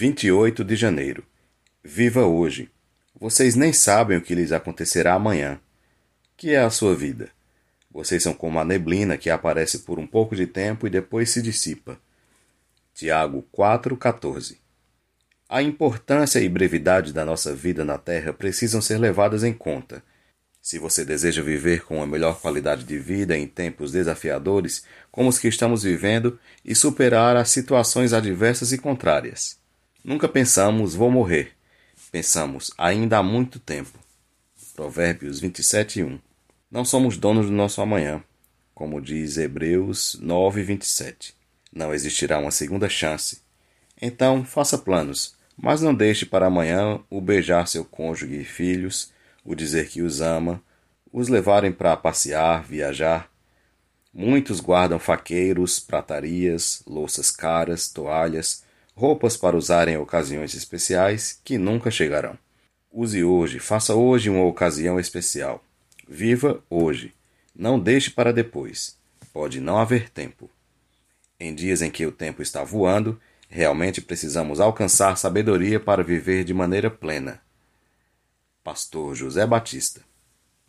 28 de janeiro. Viva hoje. Vocês nem sabem o que lhes acontecerá amanhã. Que é a sua vida? Vocês são como a neblina que aparece por um pouco de tempo e depois se dissipa. Tiago 4,14 A importância e brevidade da nossa vida na Terra precisam ser levadas em conta. Se você deseja viver com uma melhor qualidade de vida em tempos desafiadores como os que estamos vivendo e superar as situações adversas e contrárias. Nunca pensamos, vou morrer. Pensamos, ainda há muito tempo. Provérbios 27, 1. Não somos donos do nosso amanhã, como diz Hebreus 9, 27. Não existirá uma segunda chance. Então, faça planos, mas não deixe para amanhã o beijar seu cônjuge e filhos, o dizer que os ama, os levarem para passear, viajar. Muitos guardam faqueiros, pratarias, louças caras, toalhas, roupas para usar em ocasiões especiais que nunca chegarão. Use hoje, faça hoje uma ocasião especial. Viva hoje. Não deixe para depois. Pode não haver tempo. Em dias em que o tempo está voando, realmente precisamos alcançar sabedoria para viver de maneira plena. Pastor José Batista